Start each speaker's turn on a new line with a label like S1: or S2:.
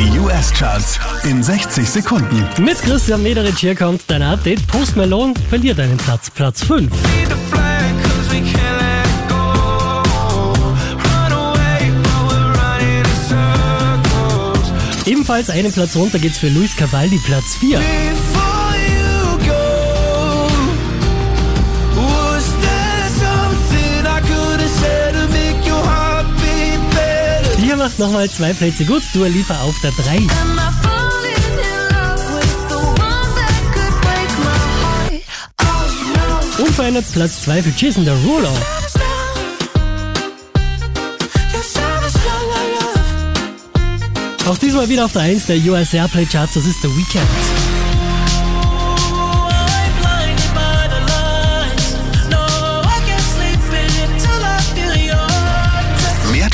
S1: Die US-Charts in 60 Sekunden.
S2: Mit Christian Mederich hier kommt dein Update. Post Malone verliert einen Platz, Platz 5. Ebenfalls einen Platz runter geht's für Luis Cavalli, Platz 4. macht nochmal zwei Plätze gut. Dua Lipa auf der 3. Unverändert Platz 2 für Jason Derulo. Auch diesmal wieder auf der 1 der US Airplay Charts, das ist The Weekend.